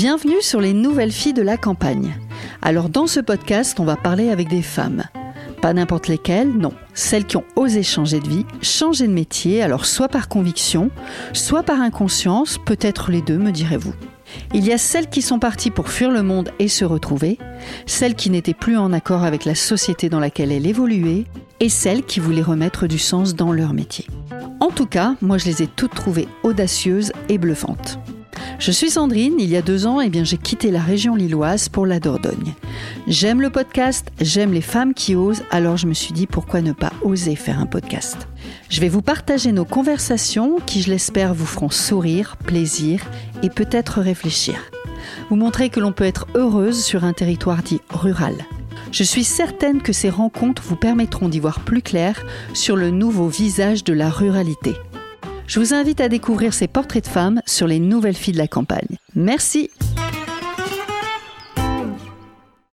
Bienvenue sur les nouvelles filles de la campagne. Alors dans ce podcast, on va parler avec des femmes. Pas n'importe lesquelles, non. Celles qui ont osé changer de vie, changer de métier, alors soit par conviction, soit par inconscience, peut-être les deux, me direz-vous. Il y a celles qui sont parties pour fuir le monde et se retrouver, celles qui n'étaient plus en accord avec la société dans laquelle elles évoluaient, et celles qui voulaient remettre du sens dans leur métier. En tout cas, moi je les ai toutes trouvées audacieuses et bluffantes. Je suis Sandrine, il y a deux ans, eh j'ai quitté la région lilloise pour la Dordogne. J'aime le podcast, j'aime les femmes qui osent, alors je me suis dit pourquoi ne pas oser faire un podcast? Je vais vous partager nos conversations qui, je l'espère, vous feront sourire, plaisir et peut-être réfléchir. Vous montrer que l'on peut être heureuse sur un territoire dit rural. Je suis certaine que ces rencontres vous permettront d'y voir plus clair sur le nouveau visage de la ruralité. Je vous invite à découvrir ces portraits de femmes sur les nouvelles filles de la campagne. Merci